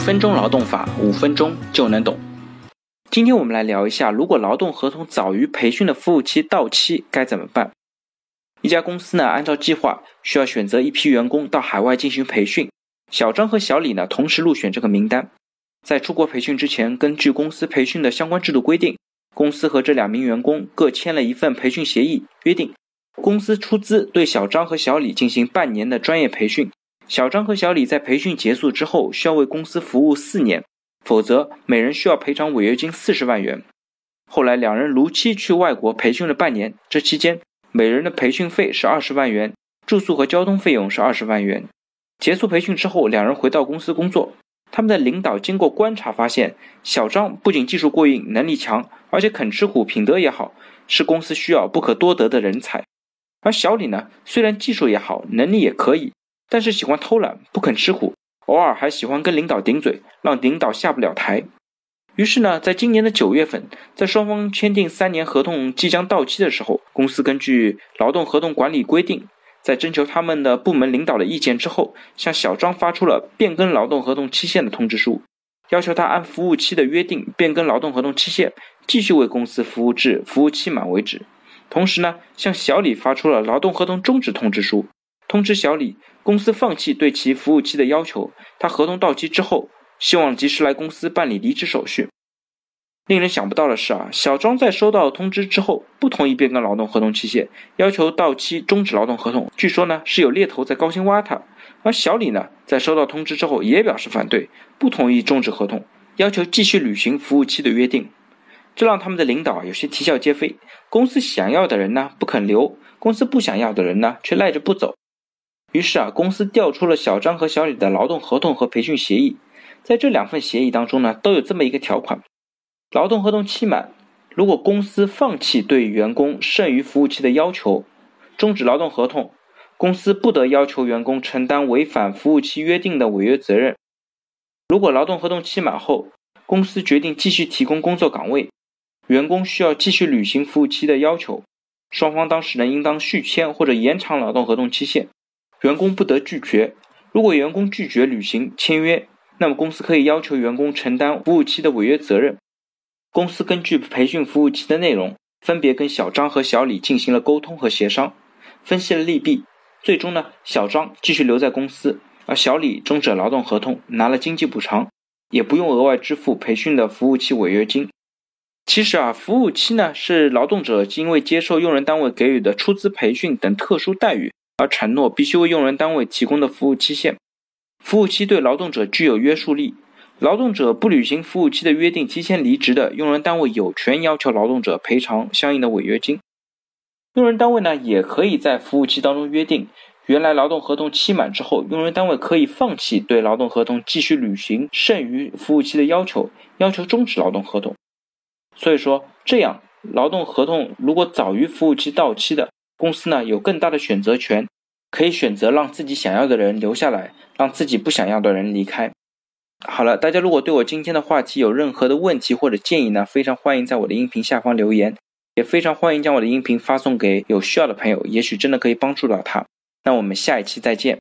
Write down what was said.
分钟劳动法，五分钟就能懂。今天我们来聊一下，如果劳动合同早于培训的服务期到期该怎么办？一家公司呢，按照计划需要选择一批员工到海外进行培训。小张和小李呢，同时入选这个名单。在出国培训之前，根据公司培训的相关制度规定，公司和这两名员工各签了一份培训协议，约定公司出资对小张和小李进行半年的专业培训。小张和小李在培训结束之后，需要为公司服务四年，否则每人需要赔偿违约金四十万元。后来两人如期去外国培训了半年，这期间每人的培训费是二十万元，住宿和交通费用是二十万元。结束培训之后，两人回到公司工作。他们的领导经过观察发现，小张不仅技术过硬、能力强，而且肯吃苦、品德也好，是公司需要不可多得的人才。而小李呢，虽然技术也好，能力也可以。但是喜欢偷懒，不肯吃苦，偶尔还喜欢跟领导顶嘴，让领导下不了台。于是呢，在今年的九月份，在双方签订三年合同即将到期的时候，公司根据劳动合同管理规定，在征求他们的部门领导的意见之后，向小张发出了变更劳动合同期限的通知书，要求他按服务期的约定变更劳动合同期限，继续为公司服务至服务期满为止。同时呢，向小李发出了劳动合同终止通知书。通知小李，公司放弃对其服务期的要求。他合同到期之后，希望及时来公司办理离职手续。令人想不到的是啊，小张在收到通知之后，不同意变更劳动合同期限，要求到期终止劳动合同。据说呢，是有猎头在高薪挖他。而小李呢，在收到通知之后，也表示反对，不同意终止合同，要求继续履行服务期的约定。这让他们的领导有些啼笑皆非。公司想要的人呢，不肯留；公司不想要的人呢，却赖着不走。于是啊，公司调出了小张和小李的劳动合同和培训协议，在这两份协议当中呢，都有这么一个条款：劳动合同期满，如果公司放弃对员工剩余服务期的要求，终止劳动合同，公司不得要求员工承担违反服务期约定的违约责任。如果劳动合同期满后，公司决定继续提供工作岗位，员工需要继续履行服务期的要求，双方当事人应当续签或者延长劳动合同期限。员工不得拒绝。如果员工拒绝履行签约，那么公司可以要求员工承担服务期的违约责任。公司根据培训服务期的内容，分别跟小张和小李进行了沟通和协商，分析了利弊。最终呢，小张继续留在公司，而小李终止劳动合同，拿了经济补偿，也不用额外支付培训的服务期违约金。其实啊，服务期呢是劳动者因为接受用人单位给予的出资培训等特殊待遇。而承诺必须为用人单位提供的服务期限，服务期对劳动者具有约束力。劳动者不履行服务期的约定，提前离职的用人单位有权要求劳动者赔偿相应的违约金。用人单位呢，也可以在服务期当中约定，原来劳动合同期满之后，用人单位可以放弃对劳动合同继续履行剩余服务期的要求，要求终止劳动合同。所以说，这样劳动合同如果早于服务期到期的，公司呢有更大的选择权，可以选择让自己想要的人留下来，让自己不想要的人离开。好了，大家如果对我今天的话题有任何的问题或者建议呢，非常欢迎在我的音频下方留言，也非常欢迎将我的音频发送给有需要的朋友，也许真的可以帮助到他。那我们下一期再见。